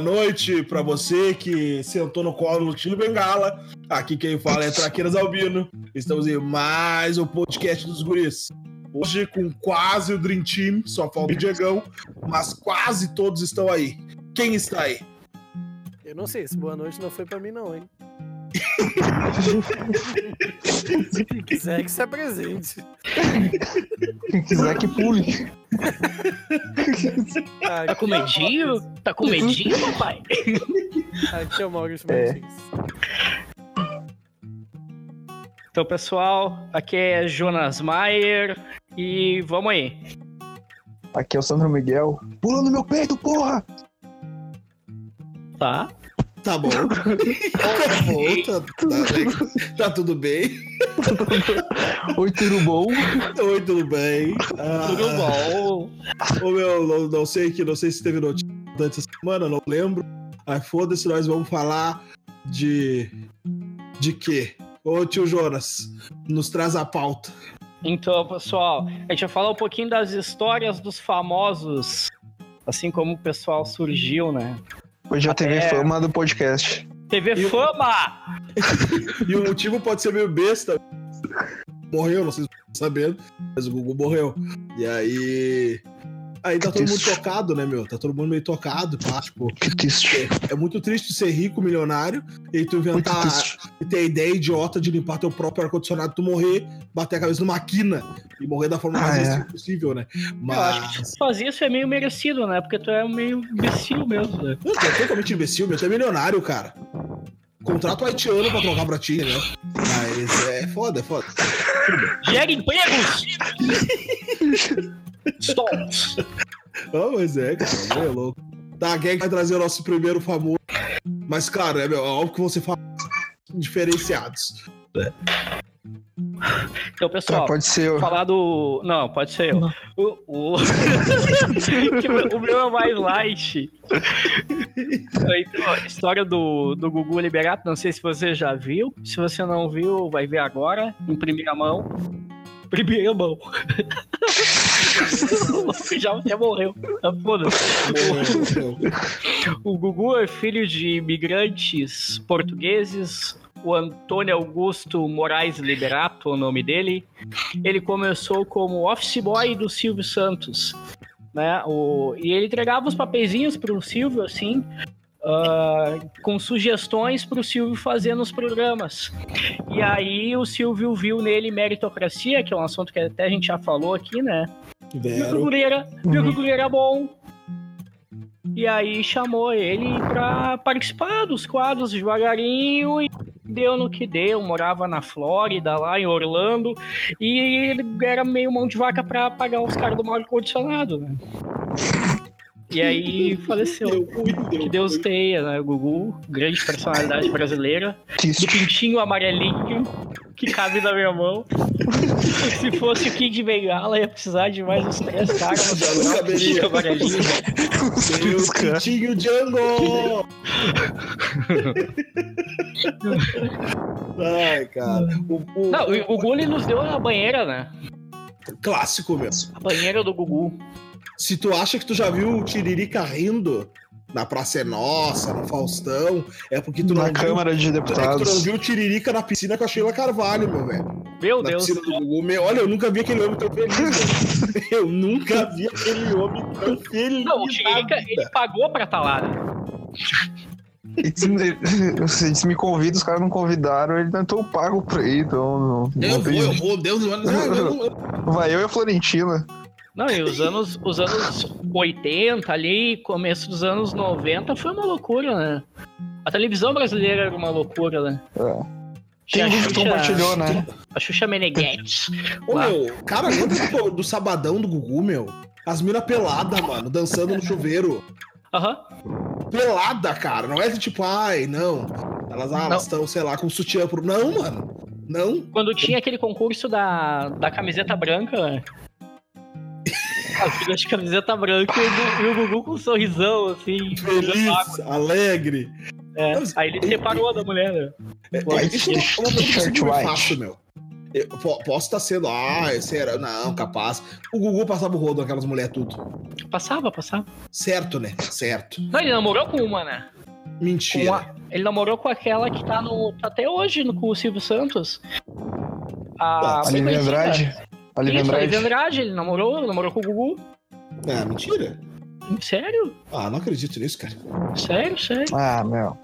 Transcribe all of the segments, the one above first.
boa noite pra você que sentou no colo do Tilo Bengala. Aqui quem fala é Traqueiras Albino. Estamos em mais um podcast dos guris. Hoje com quase o Dream Team, só falta o Diegão, mas quase todos estão aí. Quem está aí? Eu não sei, se boa noite não foi pra mim não, hein? Quem quiser que se apresente. Quem quiser que pule. Tá com medinho? Tá com medinho, papai? Aqui é o Maurício. Martins. Então, pessoal, aqui é Jonas Maier e vamos aí. Aqui é o Sandro Miguel. Pula no meu peito, porra! Tá? Tá bom. tá bom, tá, tá- tá tudo bem. Oi, tudo bom? Oi, tudo bem? Ah, Tudo bom? Ô meu, não, não sei que não sei se teve notícia durante essa semana, não lembro. Aí foda-se, nós vamos falar de. De quê? Ô tio Jonas, nos traz a pauta. Então, pessoal, a gente vai falar um pouquinho das histórias dos famosos, assim como o pessoal surgiu, né? Hoje a TV É. Fama do podcast. TV E o- Fama! E o motivo pode ser meio besta. Morreu, não sei se vocês estão sabendo, mas o Gugu morreu. E aí. Aí tá Que todo mundo triste. tocado, né, meu? Tá todo mundo meio tocado, pá. Tipo, Que triste. é muito triste ser rico, milionário, e tu inventar e ter a ideia idiota de limpar teu próprio ar-condicionado, tu morrer, bater a cabeça numa quina e morrer da forma Ah, mais é. possível, né? Mas. Eu acho que se tu fazer isso é meio merecido, né? Porque tu é meio imbecil mesmo, né? Não, tu é totalmente imbecil, meu. Tu é milionário, cara. Contrata o haitiano pra trocar pra ti, né? Mas é foda, é foda. Gera empregos! Stop! Não, mas é, cara, é louco. Tá, quem é vai trazer o nosso primeiro famoso? Mas, claro, é, meu, é óbvio que você fala diferenciados. Então, Tá, pessoal, pode ser. eu. falar do. Não, pode ser eu. O, o... o meu- o meu é mais light. Então, a história do, do Gugu Liberato, não sei se você já viu. Se você não viu, vai ver agora, em primeira mão. Primeira mão. já até morreu. Ah, Foda-se. O Gugu é filho de imigrantes portugueses. O Antônio Augusto Moraes Liberato, o nome dele. Ele começou como office boy do Silvio Santos. Né? O, e ele entregava os papeizinhos pro Silvio, assim, ah, com sugestões pro Silvio fazer nos programas. E aí o Silvio viu nele meritocracia, que é um assunto que até a gente já falou aqui, né? Viu que o era, viu que o guri era bom. E aí chamou ele pra participar dos quadros devagarinho e deu no que deu. Morava na Flórida, lá em Orlando, e ele era meio mão de vaca pra pagar os caras do mal ar-condicionado, né? E aí faleceu. Que Deus tenha, né? O Gugu, grande personalidade brasileira. Do pintinho amarelinho que cabe na minha mão. Se fosse o Kid Bengala, ia precisar de mais uns três caras. não pintinho amarelinho. Meu pintinho Django! Ai, cara. O, o- Não, o Gugu ele nos deu a banheira, né? Clássico mesmo. A banheira do Gugu. Se tu acha que tu já viu o Tiririca rindo na Praça é Nossa, no Faustão, é porque tu não Na viu. Câmara de É que tu não Deputados. viu o Tiririca na piscina com a Sheila Carvalho, meu velho. Meu Na Deus. piscina do Gugu. Meu, olha, eu nunca vi aquele homem tão feliz. velho. eu nunca vi aquele homem tão feliz. Não, o Tiririca, ele pagou pra estar lá, né? Se, se me convida, os caras não convidaram, ele não tô pago pra ir, então não, Eu não vou, eu vou, Deus, eu, não, eu, não- eu, Vai eu e a Florentina. Não, e os anos, os anos 80 ali, começo dos anos 90 foi uma loucura, né? A televisão brasileira era uma loucura, né? É. Tinha Tem gente que compartilhou, né? A Xuxa Meneghetti. Ô, Lá. meu, cara, lembra do, do sabadão do Gugu, meu? As minas peladas, mano, dançando no chuveiro. Aham. Pelada, cara. Não é tipo, ai, não. Elas ah, elas estão, sei lá, com sutiã pro. Não, mano. Não. Quando tinha aquele concurso da, da camiseta branca, As vidas de camiseta branca e o, Gugu com um sorrisão, assim. Feliz, alegre. É, Aí ele separou da mulher, né? É, Pô, é, isso é uma T-shirt white. faço, meu. Eu po- posso estar sendo, ah, era. Não, capaz. O Gugu passava o rodo naquelas mulheres tudo. Passava, passava. Certo, né? Certo. Não, ele namorou com uma, né? Mentira. a- ele namorou com aquela que tá no. tá até hoje no, com o Silvio Santos. A. Ah, Olivia conhecida. Andrade. Olivia Isso, a Olivia Andrade. Andrade, ele namorou, namorou com o Gugu. Ah, mentira. Sério? Ah, não acredito nisso, cara. Sério, sério. Ah, meu.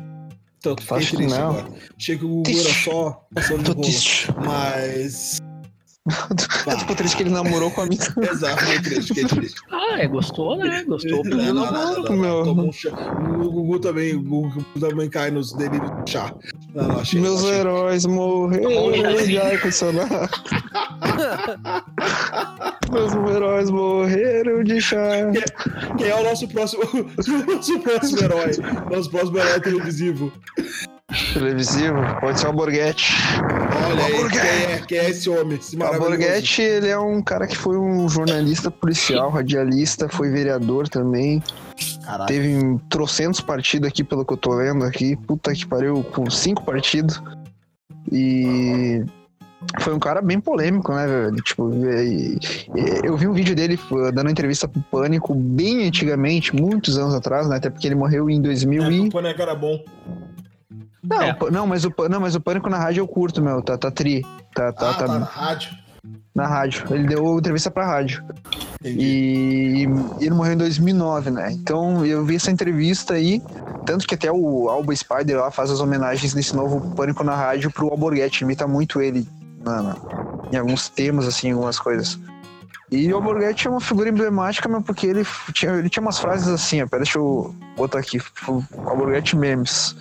Tanto que triste não. agora. Achei que o Gugu era só passando. Mas. Eu tô triste que ele namorou com a minha. Exato, fiquei triste, fiquei triste. Ah, é, gostou, né? Gostou. Não, não, não, não, não, meu. tomou um chá. O Gugu também, o Gugu também cai nos delírios do chá. Não, não, achei. Meus achei. heróis morreram de ar-condicionado. Meus heróis morreram de chá. Quem é o nosso próximo, o nosso próximo herói? Nosso próximo herói televisivo. Televisivo, pode ser o Borghetti. Olha aí, quem é, quem é esse homem? Esse O? Borghetti, ele é um cara que foi um jornalista policial, radialista, foi vereador também. Caralho. Teve trocentos partidos aqui, pelo que eu tô lendo aqui. Puta que pariu, com cinco partidos. E foi um cara bem polêmico, né, velho? Tipo, eu vi um vídeo dele dando entrevista pro Pânico bem antigamente, muitos anos atrás, né? Até porque ele morreu em 2000 É, e... o Pânico era bom. Não, É. não, mas o, não, mas o Pânico na rádio eu curto, meu. Tá, tá tri. Tá, tá, ah, tá, tá na rádio. na rádio. Ele deu entrevista pra rádio. Entendi. E ele morreu em 2009, né? Então eu vi essa entrevista aí, tanto que até o Alba Spider lá faz as homenagens nesse novo Pânico na Rádio pro Alborguete, imita muito ele na- na- em alguns temas, assim, algumas coisas. E o Alborguete é uma figura emblemática, mas porque ele tinha, ele tinha umas frases assim, ó, pera, deixa eu botar aqui, Alborguete memes.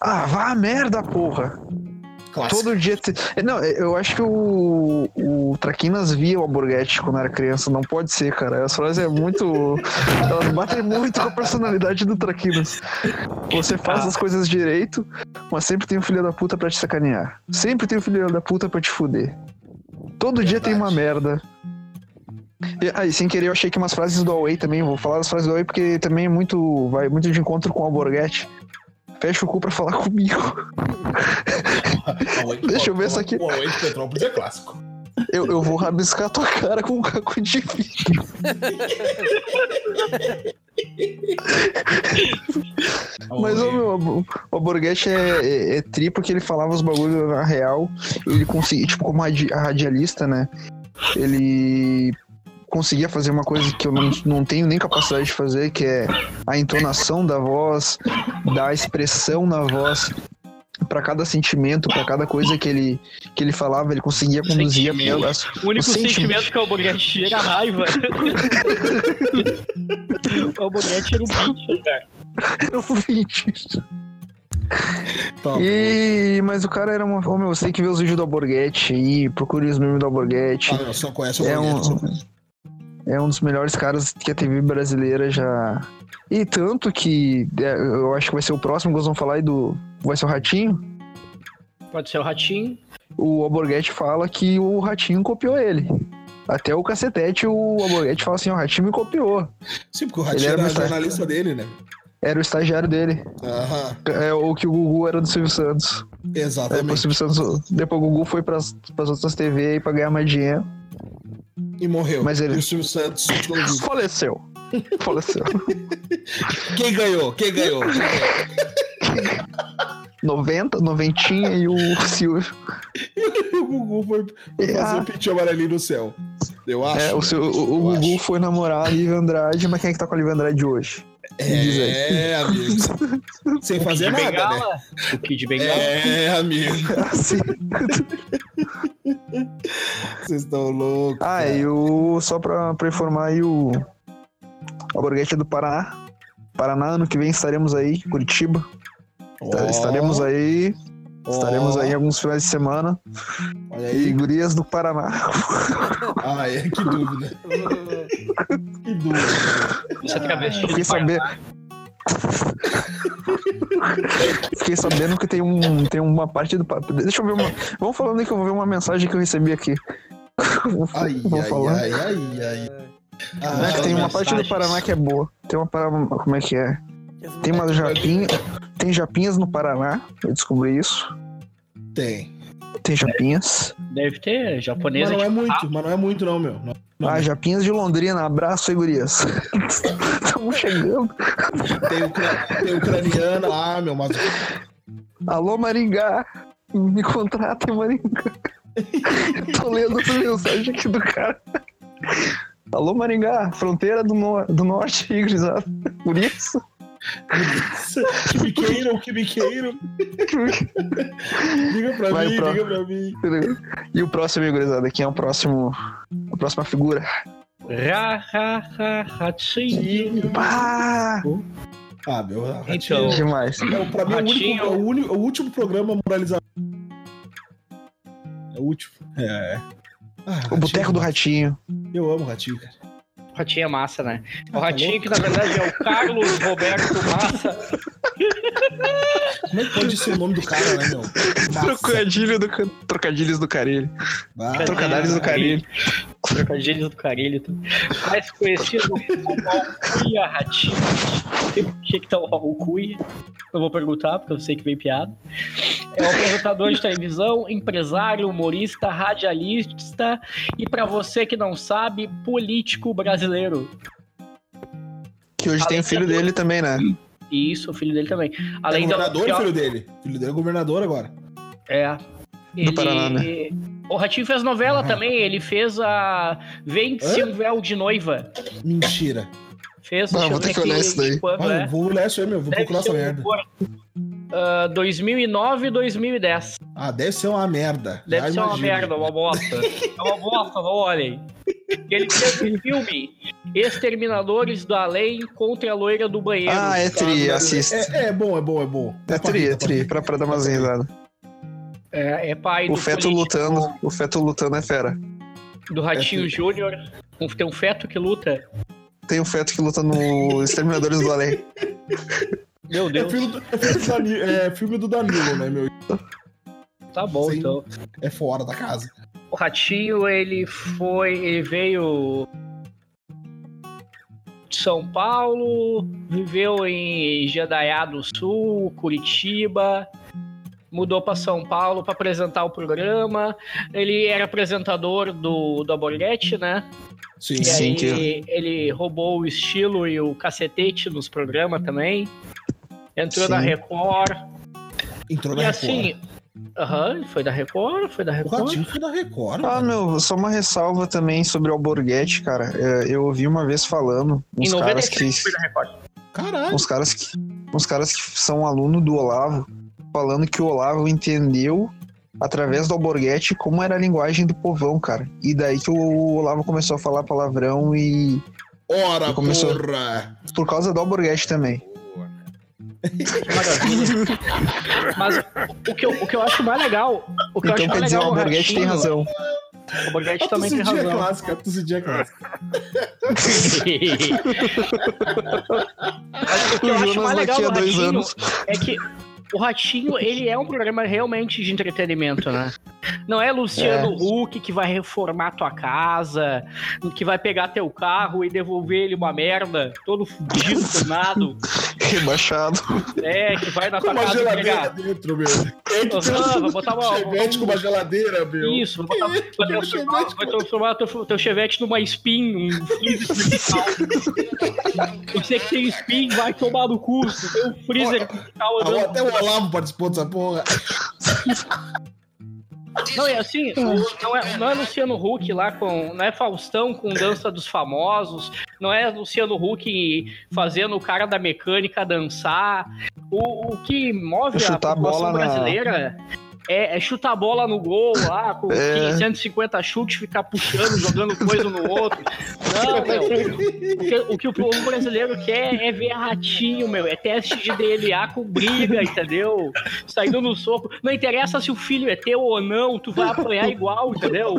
Ah, vá a merda, porra! Clássico. Todo dia. Te... Não, eu acho que o, o Traquinas via o Alborguete quando era criança. Não pode ser, cara. As frases é muito. Elas batem muito com a personalidade do Traquinas. Você faz Ah. as coisas direito, mas sempre tem um filho da puta pra te sacanear. Sempre tem um filho da puta pra te fuder. Todo dia tem uma merda. E, aí, sem querer, eu achei que umas frases do Away também. Vou falar das frases do Away porque também é muito. Vai muito de encontro com o Alborguete. Fecha o cu pra falar comigo. Deixa eu ver isso aqui. O Huawei de Petrópolis é clássico. Eu, eu vou rabiscar tua cara com um caco de vidro. Mas o meu, o Alborguete é, é, é tri porque ele falava os bagulhos na real. Ele conseguia, tipo, como radi- radialista, né? Ele conseguia fazer uma coisa que eu não, não tenho nem capacidade de fazer, que é a entonação da voz, dar expressão na voz para cada sentimento, para cada coisa que ele, que ele falava, ele conseguia conduzir Sentimento. as, O único o sentimento que o Alborguete tinha era raiva. o Alborguete era um bicho, cara. ouvintes. Tá. E, mas o cara era uma. Ô, meu, você tem que ver os vídeos do Alborguete aí, procure os memes do Alborguete. Ah, não, só conhece o é, Huawei. um, é um dos melhores caras que a TV brasileira já. E tanto que é, eu acho que vai ser o próximo que nós vamos falar aí do. Vai ser o Ratinho. Pode ser o Ratinho. O Alborguete fala que o Ratinho copiou ele. Até o cacetete, o Alborguete fala assim: o Ratinho me copiou. Sim, porque o Ele Ratinho era era meu jornalista dele, né? Era o estagiário dele. Aham, É o que o Gugu era do Silvio Santos. Depois, o exatamente. Silvio Santos, depois o Gugu foi pras, pras outras TV aí pra ganhar mais dinheiro. E morreu. Mas ele- E o Silvio Santos. Faleceu. Faleceu. Quem ganhou? Quem ganhou? 90, noventinha e o Silvio. o Gugu foi foi fazer Ah. o pitinho amarelinho no céu. Eu acho. É, o, seu, o, Gugu acho. foi namorar a Lívia Andrade, mas quem é que tá com a Lívia Andrade hoje? É, amigo. Sem fazer nada, né? Bengala. O Kid Bengala. É, amigo. Assim. Vocês estão loucos. Ah, cara. e o. Só pra, pra informar aí o. Borghetti é do Paraná. Paraná, ano que vem estaremos aí, Curitiba. Ó, Estaremos aí. ó, Estaremos aí alguns finais de semana. Olha E aí. gurias do Paraná. Ah, é, que dúvida. Que dúvida. Essa travesti Fiquei do Paraná. sabendo. Fiquei sabendo que tem, um, tem uma parte do. pa- Deixa eu ver uma. Vamos falando aí que eu vou ver uma mensagem que eu recebi aqui. Vou, Ai, vou ai, falar. ai, ai, ai. Ah, Né, que tem uma parte do. Paraná que é boa. Tem uma para Como é que é? Tem umas japinhas. Tem japinhas no Paraná. Eu descobri isso. Tem. Tem Japinhas. Deve ter Mas japonesa não é muito, mas não é muito, não, meu. Não, não. Ah, Japinhas de Londrina. Abraço aí, gurias. Estamos chegando. Tem, ucra... tem ucraniana lá, meu, mas. Alô, Maringá. Me contrata, Maringá. Tô lendo essa mensagem aqui do cara. Alô, Maringá. Fronteira do, nor do norte aí, gurizada. Por isso. que me queiram, que me queiram. Liga pra Vai, mim, pro- liga pra mim. E o próximo gurizada? Quem é o próximo... A próxima figura? Ra, ra, ra, ratinho. Ah, Ah, meu. Então, demais. É, o- pra mim, é o, único, Ratinho. é o, uni- o último programa moralizador. É o último. É. Ah, O Boteco do Ratinho. Eu amo o Ratinho, cara. O ratinho é massa, né? O Ah, tá ratinho, que na verdade é o Carlos Roberto Massa. Como é que pode ser o nome do cara, né, meu? Trocadilho do, ca- trocadilhos do Carilho. Ah, Trocadilhos do Carilho. Trocadilhos do Carilho. tá? Mais conhecido como Alcuia Ratinho. Tinha que estar o Alcuia. Não vou perguntar, porque eu sei que vem piada. É um apresentador de televisão, empresário, humorista, radialista e, pra você que não sabe, político brasileiro. Que hoje tem o filho dele também, né? Isso, o filho dele também. É Além da- governador, o filho dele. O filho dele é governador agora. É. Ele... Paraná, né? O Ratinho fez novela Aham. também, ele fez a Vende-se um véu de noiva. Mentira. Fez, Ah, deixa vou ter que olhar isso daí. quando Ah, é. vou olhar isso aí, meu. Vou Deve procurar essa um merda. humor. Ah, 2009 e 2010. Ah, deve ser uma merda. Deve Já ser uma imagino. merda, uma bosta. é uma bosta, não olhem. Ele fez o filme Exterminadores do Além contra a loira do banheiro. Ah, é tri, assista. É, é bom, é bom, é bom. É tri, é tri, pra, pra dar umas risadas. É, é pai O do feto político- lutando, o feto lutando é fera. Do Ratinho É, Júnior. Tem um feto que luta. Tem um feto que luta no Exterminadores do Além. Meu É, Deus. filme do, é, filme do Danilo, é filme do Danilo, né, meu? Tá bom, Sim. então. É fora da casa. O Ratinho, ele foi. Ele veio. de São Paulo, viveu em Jandaiá do Sul, Curitiba, mudou para São Paulo para apresentar o programa. Ele era apresentador do, do Aborguete, né? Sim, E Sim, aí que- ele roubou o estilo e o cacetete nos programas também. Entrou Sim. na Record. Entrou E na assim. Record. Aham, foi da Record, foi da O Record. Ratinho foi da Record. Ah, mano. meu, só uma ressalva também sobre o Alborguete, cara. É, Eu ouvi uma vez falando, Em uns caras que. 97 foi da Record. Caralho. Uns caras que. Uns caras que são aluno do Olavo, falando que o Olavo entendeu através do Alborguete como era a linguagem do povão, cara. E daí que o Olavo começou a falar palavrão e. Ora, Começou. porra. Por causa do Alborguete também. Mas o que, eu, o que eu acho mais legal. O que eu Então acho quer mais dizer, o legal no Alborguete tem razão. O Alborguete A também tem razão. clássica, a clássica. Mas o que eu O acho mais legal do Ratinho anos. é que o Ratinho, ele é um programa realmente de entretenimento, né? Não é Luciano É. Huck que vai reformar tua casa, que vai pegar teu carro e devolver ele uma merda, todo fudido, queimado, Rebaixado. é, que vai na tua uma casa geladeira pegar. dentro, meu. Quem que vai botar uma- chevette com uma geladeira, meu? Isso, vai, botar, vai, Tem um transformar, chevette vai transformar teu, teu chevette numa spin, um. Você que tem spin, vai tomar no cu. Tem um freezer vertical Ah, andando. Até o Olavo participou dessa porra. Não, é assim, não é, não é Luciano Huck lá com. Não é Faustão com dança dos famosos, não é Luciano Huck fazendo o cara da mecânica dançar. O, o que move a Chutar a população bola na- brasileira é, é chutar a bola no gol lá, com É. 150 chutes, ficar puxando, jogando coisa no outro. Não, meu. O que, o que o povo brasileiro quer é ver ratinho, meu. É teste de DNA com briga, entendeu? Saindo no soco. Não interessa se o filho é teu ou não, tu vai apanhar igual, entendeu?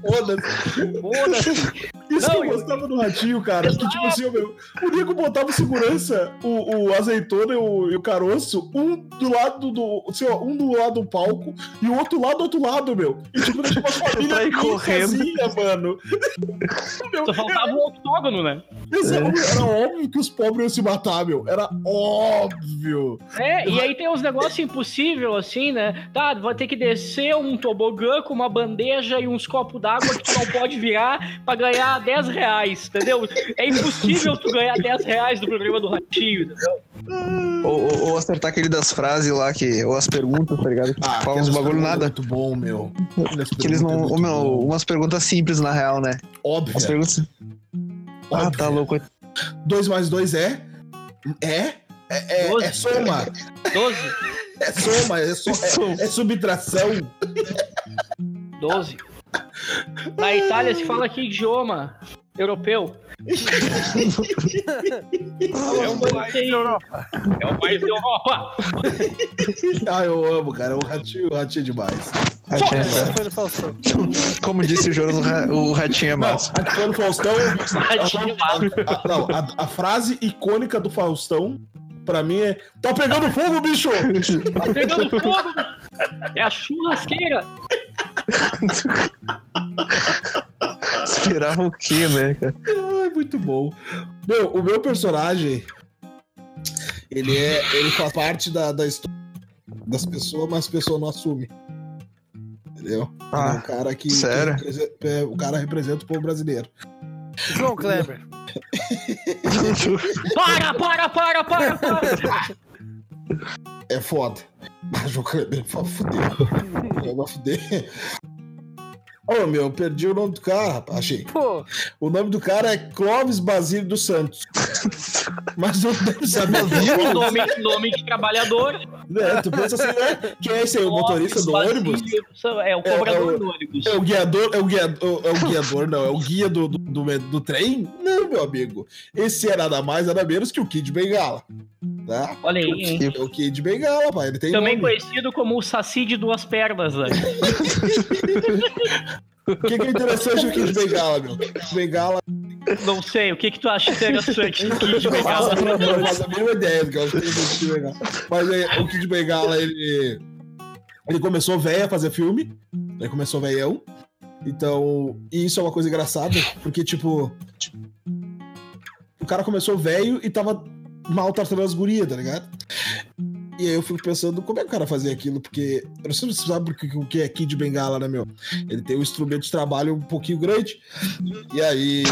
Foda-se. Foda-se. Isso Não, que eu eu- gostava do ratinho, cara. Que tipo assim, ó, meu, o Nico botava segurança, o, o azeitona e o, e o caroço, um do lado do. Assim, ó, um do lado do palco e o outro lado do outro lado, meu. E tipo, deixava a família correndo. sozinha, mano. Meu, Só faltava um octógono, né? Mas era, era óbvio que os pobres iam se matar, meu. Era óbvio. É, e aí tem uns negócios impossíveis, assim, né? Tá, vai ter que descer um tobogã com uma bandeja e uns copos d'água que tu não pode virar pra ganhar 10 reais, entendeu? É impossível tu ganhar 10 reais do programa do Ratinho, entendeu? Ou, ou- ou acertar aquele das frases lá, que, ou as perguntas, tá ligado? Que falam uns aqueles bagulho nada. Muito bom, meu. Que eles não. muito meu, bom. umas perguntas simples, na real, né? Óbvio. As perguntas. Ah, óbvio. tá louco. 2 mais 2 é? É? É, é, Doze. é soma. 12? É soma, é, so- é- é subtração. 12. Na Itália se fala que idioma europeu. É país da Europa. É o país da Europa. Ah, eu amo, cara. O ratinho, o ratinho é demais. Ratinho, Faustão. Como disse o Jonas, o o ratinho é Não, massa. no Faustão. Ratinho massa. a, não, a, a frase icônica do Faustão, pra mim, é: Tá pegando fogo, bicho! Tá pegando fogo. É a churrasqueira. Esperava o quê, né, cara? Ai, muito bom. Meu, o meu personagem, ele é. Ele faz parte da, da história das pessoas, mas a pessoa não assume. Entendeu? é um Ah, cara que. sério? que é, o cara representa o povo brasileiro. João Kleber. Para, para, para, para, para. É foda. Mas o Kleber vai fuder. Vai fuder. Ô, meu, eu perdi o nome do cara, rapaz. Achei. Pô, O nome do cara é Clóvis Basílio dos Santos. Mas não deve saber. nome, nome de trabalhor. né? Tu pensa assim, né? Quem é esse aí? O motorista do ônibus? É o cobrador É, é o- do ônibus. É o guiador, é o guiador, é o guiador, não, é o guia do, do, do, do trem? Não, meu amigo. Esse é nada mais, nada menos que o Kid Bengala. Tá? Olha aí, hein? É o Kid Bengala, pai. Ele tem Também nome. conhecido como o Saci de duas pernas, né? O que, que é interessante no Kid Bengala, meu? Kid Bengala. Não sei, o que que tu acha interessante do Kid Bengala? eu faço a mínima ideia do que eu acho tem do Kid Bengala. Mas é, o Kid Bengala, ele. Ele começou velho a fazer filme. Ele começou velhão. Então, e isso é uma coisa engraçada, porque, tipo. O cara começou velho e tava maltratando as gurias, tá ligado? E aí eu fico pensando, como é que o cara fazia aquilo? Porque eu não sei se você sabe o que- o que é Kid Bengala, né, meu? Ele tem um instrumento de trabalho um pouquinho grande. E aí.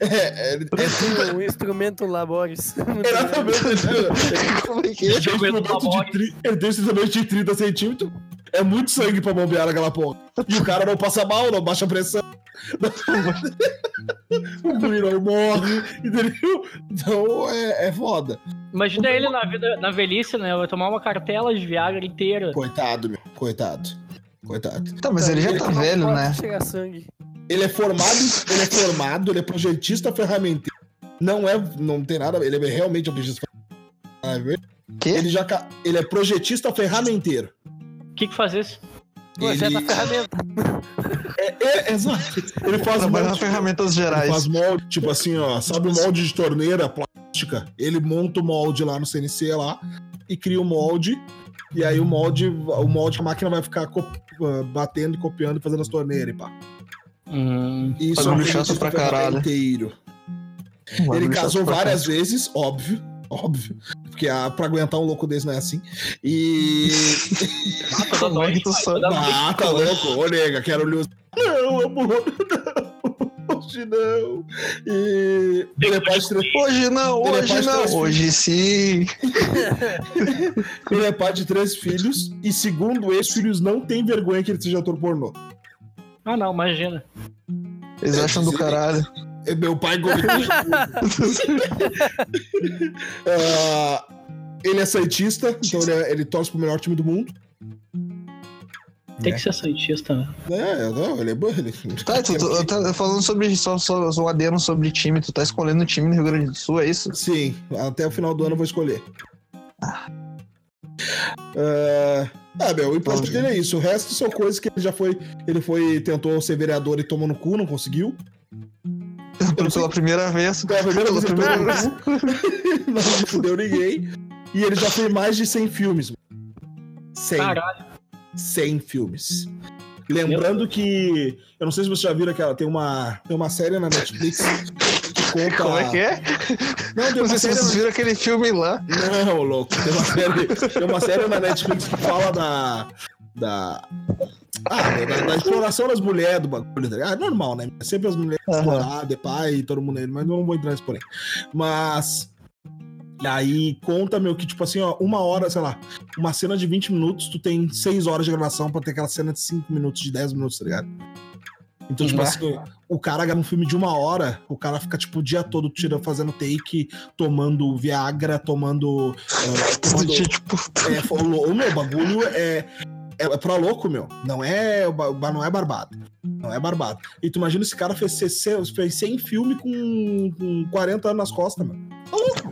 é, ele, é, um instrumento labores. Exatamente. né? Como é que Ele é? um ele tem um instrumento de 30 centímetros. É muito sangue pra bombear naquela porra. E o cara não passa mal, não baixa pressão. O morre, entendeu? Então é, é foda. Imagina ele na, vida, na velhice, né? Vai tomar uma cartela de Viagra inteira. Coitado, meu. Coitado. Coitado. Tá, mas ele já tá velho, né? Chega sangue. Ele é formado, ele é formado, ele é projetista ferramenteiro. Não é, não tem nada, ele é realmente um projetista ferramenteiro. Que? Ele já ele é projetista ferramenteiro. O que que faz isso? Projeta Ele- ferramenta. É, é, exato. Ele faz molde, nas ferramentas ele gerais. faz molde, tipo assim, ó, sabe o molde de torneira plástica? Ele monta o molde lá no CNC lá e cria o molde. E aí o molde, o molde a máquina vai ficar ah, batendo e copiando e fazendo as torneiras, e pá. Hum, Isso é um chato pra caralho. Um Ele casou várias vezes, óbvio. Óbvio. Porque a, pra aguentar um louco desse não é assim. E. noite. ah, tá louco. Ô, nega, quero lhe usar. Não, amor, não. Hoje não. E. Ele é pai de três, Hoje não, hoje não. Hoje sim. ele é pai de três filhos. E segundo eles, filhos não têm vergonha que ele seja ator pornô. Ah, não, imagina. Eles acham do caralho. É Meu pai gosta Ah, Ele é santista, então ele, é- ele torce pro melhor time do mundo. Tem que ser santista, né? É, não, ele é bom. Ele... Tá, tu, tu- tá falando sobre só, só, só um adendo sobre time, tu tá escolhendo o time no Rio Grande do Sul, é isso? Sim, até o final do ano eu vou escolher. Ah, É, meu, o importante dele é isso. O resto são coisas que ele já foi. Ele foi. Tentou ser vereador e tomou no cu, não conseguiu. Pela primeira vez. Pela primeira vez, Pela ele primeira cu. não fudeu ninguém. E ele já fez mais de 100 filmes. mano. 100. Caralho. 100 filmes. Lembrando que. Eu não sei se vocês já viram aquela. Tem uma, tem uma série na Netflix que conta. Como é que é? Não, tem Não uma sei se série. vocês viram aquele filme lá. Não, louco. Tem uma série, tem uma série na Netflix que fala da. Da. Ah, da, da exploração das mulheres do bagulho, tá ligado? É normal, né? Sempre as mulheres Aham. exploradas, é pai e todo mundo aí, mas não vou entrar nesse porém. Mas. E aí conta, meu, que tipo assim, ó, uma hora, sei lá, uma cena de 20 minutos, tu tem 6 horas de gravação pra ter aquela cena de 5 minutos, de 10 minutos, tá ligado? Então, tipo Uhum. assim, o cara grava um filme de uma hora, o cara fica, tipo, o dia todo tira, fazendo take, tomando Viagra, tomando. eh, tomando é, o meu bagulho é, é, é pra louco, meu. Não é, não é barbado. Não é barbado. E tu imagina esse cara fez, 60 fez 100 filme com, com 40 anos nas costas, mano.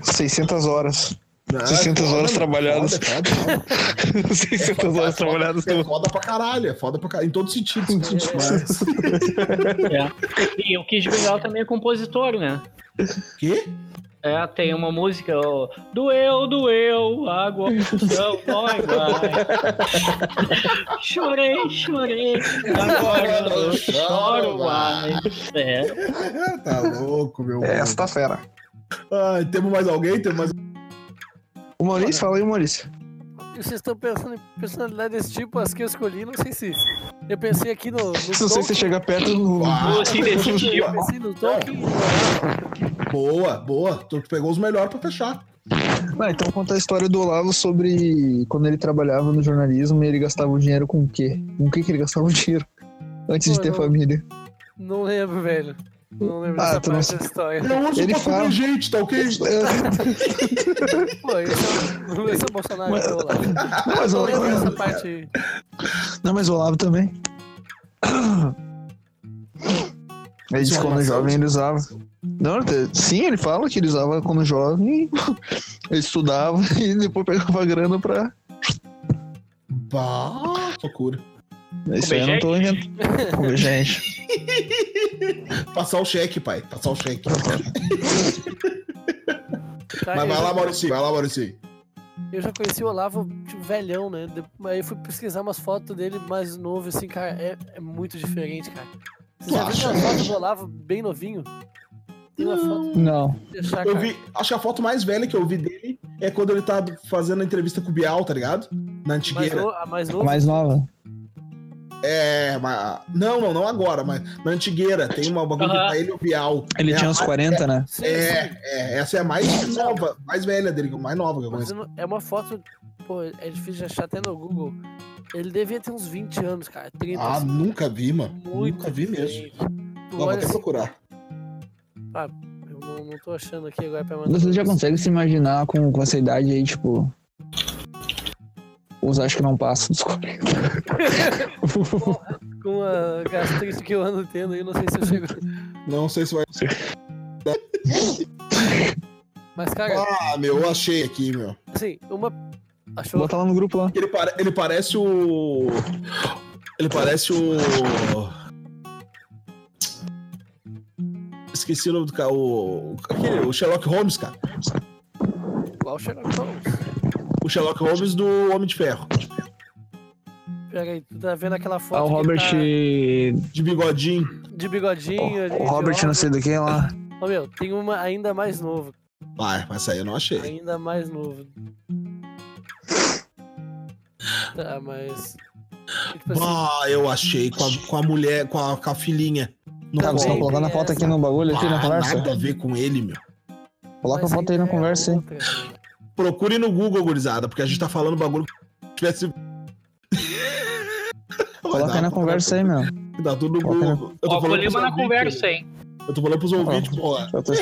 600 horas. Não, 600 é foda, horas trabalhadas. Foda, é foda, foda. 600 foda, horas é trabalhadas. É foda pra caralho, é foda pra caralho. Em todos os sentidos. Mas. É. E o Kid Bengala também é compositor, né? Quê? É, tem uma música, ó, doeu, doeu, água, dói, vai. chorei, chorei, agora eu choro mais. É. tá louco, meu. É mano. esta fera. Ai, temos mais alguém? Temos mais O Maurício, fala aí, Maurício. Vocês estão pensando em personalidade desse tipo, as que eu escolhi, não sei se. Eu pensei aqui no. no Não sei se chega perto no. Ah, Assim, desse Eu tipo. pensei no Tolkien. Boa, boa. Tu pegou os melhores pra fechar. Ah, então conta a história do Olavo sobre quando ele trabalhava no jornalismo e ele gastava o dinheiro com o quê? Com o que, que ele gastava o dinheiro? Antes de Pô, ter não- família. Não lembro, velho. Não lembro Ah, dessa parte da história. Eu uso Ele pra comer fala. gente, tá ok? Pô, esse é o, é Bolsonaro, Mas- lá. Não, mas o Não lembro dessa Olavo, parte aí. não, mas o Olavo também. Ele disse que quando jovem ele usava. Não, sim, ele fala que ele usava quando jovem, ele estudava e depois pegava grana pra. Bah, loucura. Isso aí eu não tô inventando. Gente. Passar o cheque, pai. Passar o cheque. Tá, Mas vai lá, Maurício. Vai lá, Maurício. Eu já conheci o Olavo, tipo, velhão, né? Aí eu fui pesquisar umas fotos dele mais novo, assim, cara, é, é muito diferente, cara. Você já acha? viu uma foto do Olavo bem novinho? Tem uma foto Não. de achar, Eu vi, acho que a foto mais velha que eu vi dele é quando ele tá fazendo a entrevista com o Bial, tá ligado? Na mais antigueira. no, a mais novo. Mais nova. É, mas. Não, não, não agora, mas na antigueira. Tem uma bagulho tá ele o Bial. Ele é tinha uns mais- 40, né? Sim, É, é, essa é a mais nova, mais velha dele, mais nova que eu conheço. é uma foto, pô, é difícil de achar até no Google. Ele devia ter uns 20 anos, cara. 30, Ah, assim, nunca vi, mano. muito nunca vi mesmo. Não, vou até assim, procurar. eu não, não tô achando aqui agora pra mandar. Você já consegue se imaginar com, com essa idade aí, tipo. Os acho que não passam dos 40. Com a gastrite que eu ando tendo aí, não sei se eu chego. Não sei se vai. Mas, cara, Ah, meu, eu achei aqui, meu. assim, uma. Achou? Bota lá no grupo lá. Ele, pare- ele parece o. Ele parece o. Esqueci o nome do cara. O, aquele, o Sherlock Holmes, cara. Qual Sherlock Holmes? O Sherlock Holmes do Homem de Ferro. Pega aí, tu tá vendo aquela foto Ah, o Robert. tá De bigodinho. de bigodinho ali. O de Robert não sei do que lá. Ô, meu, tem uma ainda mais nova. Vai, mas essa aí eu não achei. Ainda mais novo. Tá, mas. Tipo assim, Ah, eu achei com a, com a mulher, com a, com a filhinha. No Tá, você tá colocando a foto aqui no bagulho, aqui na Ah, conversa? nada a ver com ele, meu. Coloca a mas foto aí na é conversa aí. Procure no Google, gurizada, porque a gente tá falando bagulho que tivesse. Coloca aí na conversa aí, meu. Tá tudo no Coloca aí na- Google. Eu tô Ó, falando na ouvintes, conversa, hein? Eu tô falando pros ouvintes, porra. Eu tô-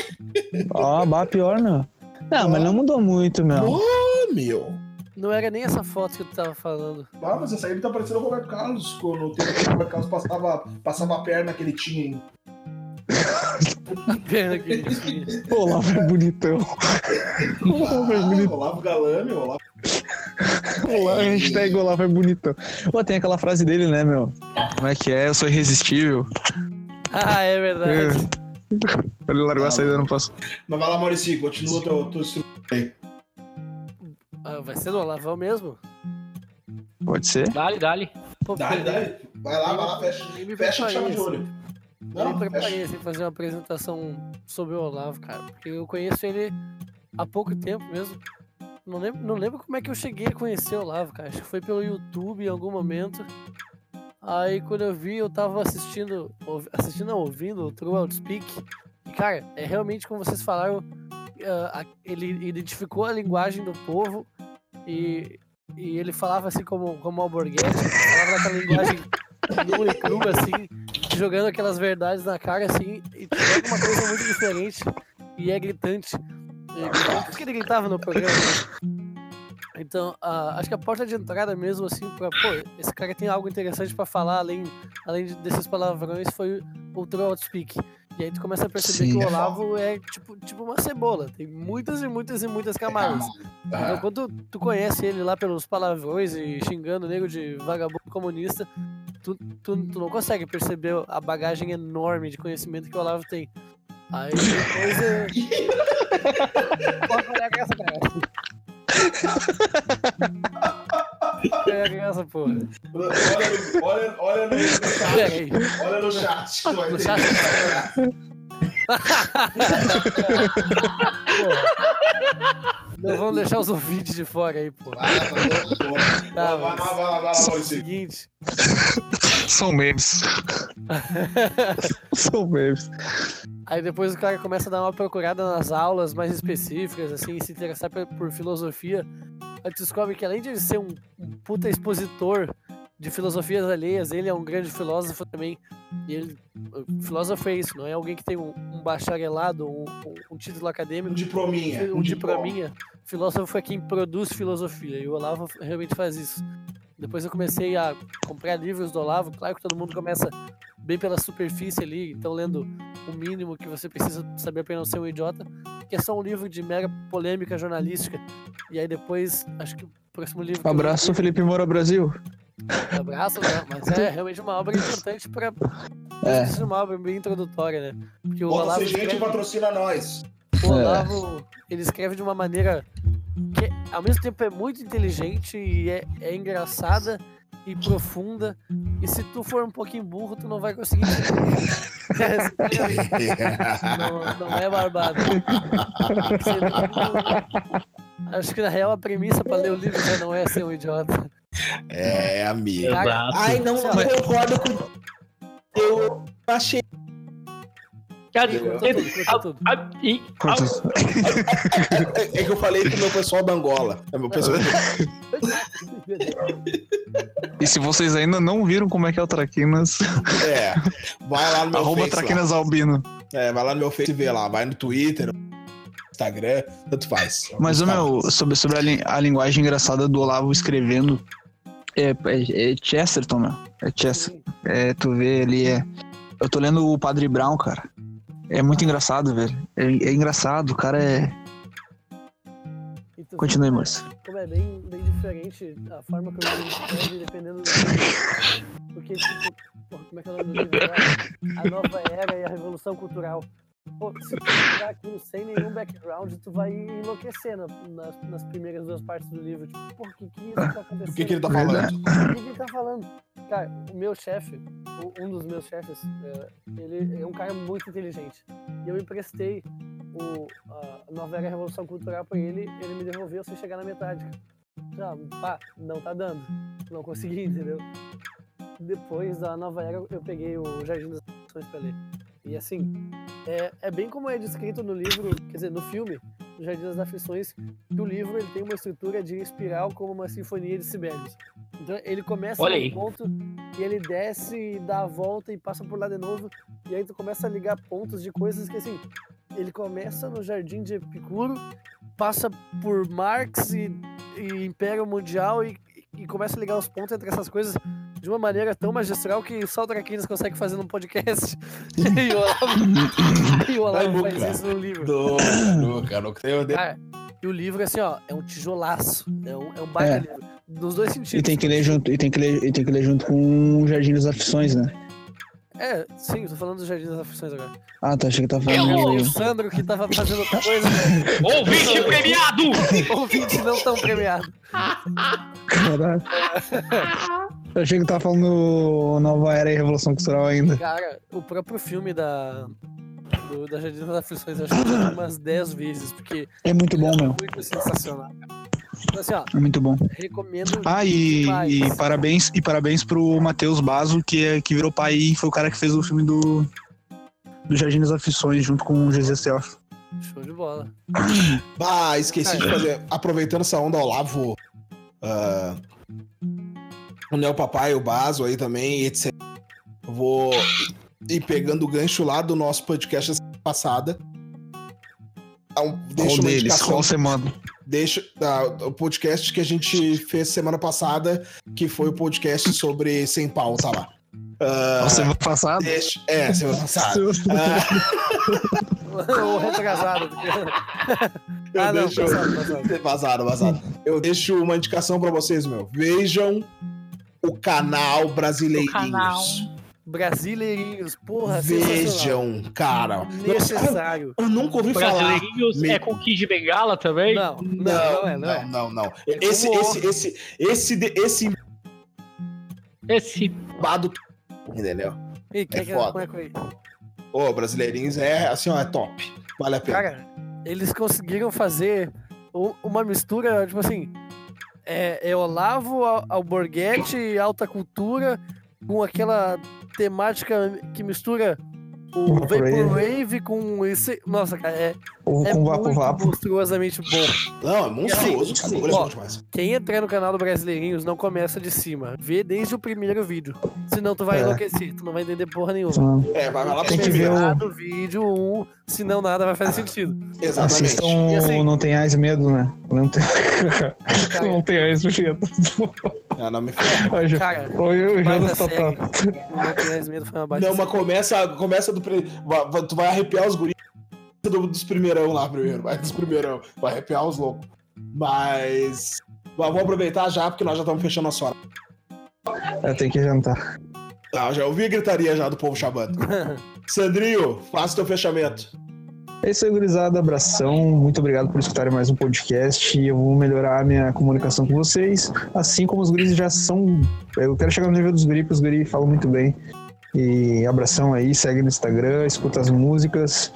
Ó, bah, pior, meu. Não, mas não mudou muito, meu. Ô, meu. Não era nem essa foto que tu tava falando. Ah, mas essa aí tá parecendo o Roberto Carlos, quando o tempo que o Roberto Carlos passava, passava a perna que ele tinha em. Olavo é bonitão. Olavo é bonitão. Olavo Galame, Olavo. Olá, hashtag Olavo é bonitão. Pô, tem aquela frase dele, né, meu? Como é que é? Eu sou irresistível. Ah, é verdade. Ele largou a saída, não posso. Mas vai lá, Maurício, continua teu, teu aí. Ah, vai ser no Olavão mesmo? Pode ser? Dale, dale. Pô, porque dá. Vai lá, vai lá, fecha. Fecha e chama de olho. Não, me preparei assim, fazer uma apresentação sobre o Olavo, cara. Porque eu conheço ele há pouco tempo mesmo. Não lembro, não lembro como é que eu cheguei a conhecer o Olavo, cara. Acho que foi pelo YouTube em algum momento. Aí quando eu vi, eu tava assistindo, assistindo, não, ouvindo o True Outspeak. E, cara, é realmente como vocês falaram, ah, ele identificou a linguagem do povo e, e ele falava assim como, como alborguete, falava naquela linguagem nua e crua, assim, jogando aquelas verdades na cara, assim, e joga uma coisa muito diferente e é gritante. É gritante porque ele gritava no programa. né? Então, ah, acho que a porta de entrada mesmo, assim, pra, pô, esse cara tem algo interessante pra falar, além, além de- desses palavrões, foi o True Outspeak. E aí tu começa a perceber Sim. que o Olavo é tipo, tipo uma cebola, tem muitas e muitas e muitas camadas. Então, Ah, quando tu conhece ele lá pelos palavrões e xingando o nego de vagabundo comunista, tu, tu, tu não consegue perceber a bagagem enorme de conhecimento que o Olavo tem. Aí depois é. Pode olhar com essa, cara. Com essa, porra. Olha, no- olha, olha no, chat. Olha no chat. No chat. Não vamos deixar os ouvintes de fora aí, pô. Tá Vai vai lá, vai lá, Maurício. Seguinte. São memes. São memes. Aí depois o cara começa a dar uma procurada nas aulas mais específicas, assim, se interessar por, por filosofia. Aí descobre que além de ele ser um, um puta expositor de filosofias alheias, ele é um grande filósofo também. E ele, filósofo é isso, não é alguém que tem um, um bacharelado, um, um- um título Um acadêmico, diplominha. um diplominha. Filósofo é quem produz filosofia, e o Olavo realmente faz isso. Depois eu comecei a comprar livros do Olavo, claro que todo mundo começa bem pela superfície ali, então lendo o mínimo que você precisa saber para não ser um idiota, que é só um livro de mera polêmica jornalística. E aí depois, acho que próximo livro... Abraço, li- Felipe Moura Brasil. Abraço, né? Mas é realmente uma obra importante para... É. Uma obra bem introdutória, né? Porque o Bota Olavo gente escreve- patrocina nós. o Olavo, ele escreve de uma maneira que ao mesmo tempo é muito inteligente e é, é engraçada e profunda. E se tu for um pouquinho burro, tu não vai conseguir entender. não, não é barbado. Você não- Acho que na real a premissa pra ler o livro já não é ser um idiota. É, amigo. Cara, Ai, não, lá. concordo com. Eu achei. Cara. Ah, e- Quantos- É que eu falei com o meu pessoal da Angola. É meu pessoal. E se vocês ainda não viram como é que é o Traquinas, É. Vai lá no meu arroba Face. lá. Traquinas Albino. É, vai lá no meu Face e vê lá. Vai no Twitter, Instagram, tanto faz. Mas, o meu, sobre, sobre a, lin- a linguagem engraçada do Olavo escrevendo, é, é, é Chesterton, meu. É Chesterton. É, tu vê ali, é. Eu tô lendo o Padre Brown, cara. É muito engraçado, velho. É, é engraçado, o cara é. E vê Continue, como é- moça. Como é bem, bem diferente a forma que o livro escreve, dependendo do. Porque, tipo, porra, como é que é o nome do livro? A nova era e a revolução cultural. Pô, se tu pegar aquilo sem nenhum background, tu vai enlouquecer na- nas, nas primeiras duas partes do livro. Tipo, porra, o que que isso tá acontecendo? O que, que ele tá falando? O que, que ele tá falando? Cara, o meu chefe, um dos meus chefes, é, ele é um cara muito inteligente. E eu emprestei o, a Nova Era Revolução Cultural pra ele, ele me devolveu sem chegar na metade. Ah, pá, não tá dando. Não consegui, entendeu? Depois da Nova Era, eu peguei o Jardim das Aflições pra ler. E assim, é, é bem como é descrito no livro, quer dizer, no filme, do Jardim das Aflições, que o livro ele tem uma estrutura de espiral como uma sinfonia de Sibelius. Então ele começa num aí. ponto e ele desce e dá a volta e passa por lá de novo. E aí tu começa a ligar pontos de coisas que assim, ele começa no Jardim de Epicuro, passa por Marx e, e Império Mundial e, e começa a ligar os pontos entre essas coisas de uma maneira tão magistral que só o Traquinas consegue fazer num podcast. e o Olavo, e o Olavo faz isso no livro. Nunca, nunca, nunca. Tem- tem- Cara, E o livro, assim, ó, é um tijolaço. É um, é um baita É. livro. Nos dois sentidos. E tem que ler junto, e tem que ler, e tem que ler junto com o Jardim das Aflições, né? É, sim, eu tô falando do Jardim das Aflições agora. Ah, tá, achei que tava Eu falando. e o Sandro que tava fazendo outra coisa. Ouvinte premiado! Ouvinte não tão premiado. Caralho. Eu achei que tava falando Nova Era e Revolução Cultural ainda. Cara, o próprio filme da. Do, da Jardim das Aflições, eu acho que eu umas 10 vezes, porque É muito bom, é meu. muito sensacional. Então, assim, ó, É muito bom. recomendo. Ah, e, e parabéns e parabéns pro Matheus Basso, que, é, que virou pai e foi o cara que fez o filme do, do Jardim das Aflições junto com o GZ Self. Show de bola. Ah, esqueci de fazer. Aproveitando essa onda, Olavo. ah, o Neo Papai, o Baso aí também, etc. Eu Vou ir pegando o gancho lá do nosso podcast da semana passada. Então, deixa Qual deles? indicação. Qual semana? Deixa ah, o podcast que a gente fez semana passada, que foi o podcast sobre Sem Pauta lá. Ah, Qual semana passada? deixa, é, semana passada. Ah, Ou retrasado. porque- eu ah, não, deixo- passado, passado. Vazado, vazado. Eu deixo uma indicação pra vocês, meu. Vejam o canal Brasileirinhos. O canal. Brasileirinhos, porra. Vejam, cara. Necessário. Eu nunca ouvi falar. Brasileirinhos Me- é com Kid Bengala também? Não, não, não é, não é. não, não. É Esse, esse, esse, esse, de- esse Esse. embado, entendeu? Ih, quer É que foda. como é que? Ô, Brasileirinhos é assim, ó, é top. Vale a pena. Cara, eles conseguiram fazer uma mistura, tipo assim, é, é Olavo, Al- Alborguete alta cultura com aquela temática que mistura o Vaporwave. Com esse... Nossa, cara, é, Ou é com Vapo muito Vapo. monstruosamente bom. Não, é monstruoso, assim, é ó, demais. Quem entrar no canal do Brasileirinhos não começa de cima. Vê desde o primeiro vídeo. Senão tu vai É. enlouquecer, tu não vai entender porra nenhuma. É, vai lá pra Tem que ver o- do vídeo 1, um, senão nada vai fazer sentido. Exatamente. Assistam assim- Não Tenhais Medo, né? Não, tem... Não Tenhais Medo. Ah, não me ferra. Cara, Oi, o Jonas tá. O Não mas começa, começa do. vai- Tu vai arrepiar os guris do- dos primeirão lá primeiro. Vai dos primeirão. Vai arrepiar os loucos. Mas. mas Vamos aproveitar já, porque nós já estamos fechando a hora. Eu tenho que jantar. Ah, já ouvi a gritaria já do povo chamando. Sandrinho, faça teu fechamento. É isso aí, gurizada. Abração. Muito obrigado por escutarem mais um podcast. Eu vou melhorar a minha comunicação com vocês. Assim como os guris já são. Eu quero chegar no nível dos guris, porque os guris falam muito bem. E abração aí, segue no Instagram, escuta as músicas.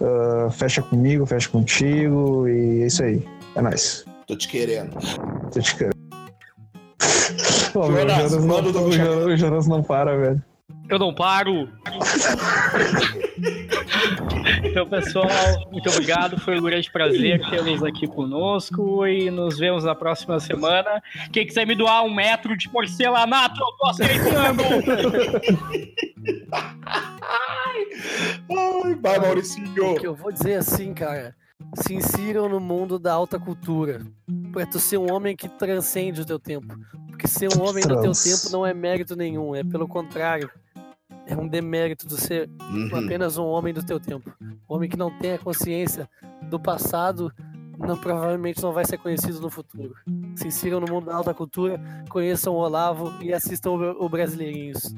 ah, fecha comigo, fecha contigo. E é isso aí. É nóis. Tô te querendo. Tô te querendo. Pô, meu, o Jonas, não- o Jonas- o Jonas não para, velho. Eu não paro. Então, pessoal, muito obrigado. Foi um grande prazer tê-los aqui conosco e nos vemos na próxima semana. Quem quiser me doar um metro de porcelanato, eu tô aceitando. Ai, vai, Mauricinho. O que eu vou dizer assim, cara. Se insiram no mundo da alta cultura. Pra tu ser um homem que transcende o teu tempo. Porque ser um homem do teu Trans. tempo não é mérito nenhum. É pelo contrário. É um demérito de ser Uhum. apenas um homem do teu tempo. Um homem que não tem a consciência do passado não, provavelmente não vai ser conhecido no futuro. Se insiram no mundo da alta cultura, conheçam o Olavo e assistam o, o Brasileirinhos.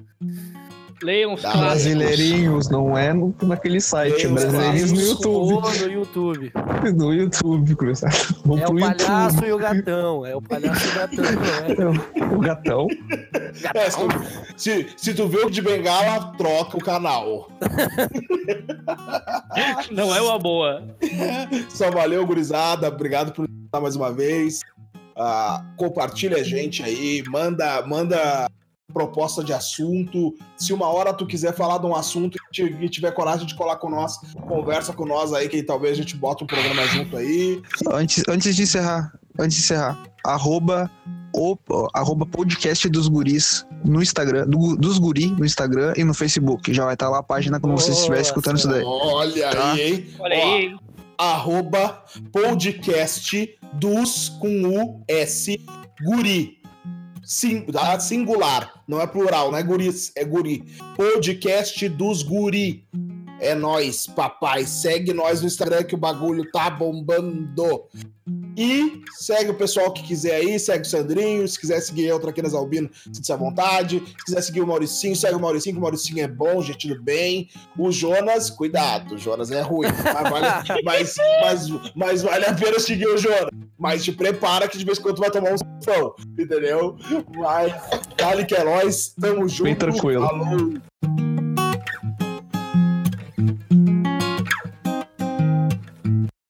Leiam os clássicos. Brasileirinhos, não é no, naquele site, é os Brasileirinhos no. YouTube. Ou no YouTube. No YouTube, cruzado. Vamos É o palhaço e o gatão. É o palhaço e o gatão, não é? YouTube. O gatão. É, se, tu, se, se tu vê o de bengala, troca o canal. Não é uma boa. Só valeu, gurizada. Obrigado por estar mais uma vez. Ah, compartilha a gente aí, manda, manda proposta de assunto. Se uma hora tu quiser falar de um assunto e ti- tiver coragem de colar com nós, conversa com nós aí, que talvez a gente bota um programa junto aí. Antes, antes de encerrar, antes de encerrar, arroba, o, arroba podcast dos guris no Instagram, do- dos guri no Instagram e no Facebook. Já vai estar lá a página quando você estiver Nossa. escutando isso daí. Olha Tá. aí, hein? Olha Ó, aí. arroba podcast dos com U S guri. Sim, ah, singular, não é plural, não é guris, é guri. Podcast dos guri. É nós, papai. Segue nós no Instagram que o bagulho tá bombando. E segue o pessoal que quiser aí, segue o Sandrinho. Se quiser seguir eu, Traquinas Albino, se à vontade. Se quiser seguir o Mauricinho, segue o Mauricinho, que o Mauricinho é bom, gente do bem. O Jonas, cuidado, o Jonas é ruim. Mas vale, mas, mas, mas vale a pena seguir o Jonas. Mas te prepara que de vez em quando tu vai tomar um sofão, entendeu? Mas, dale que é nóis, tamo junto. Bem tranquilo. Falou.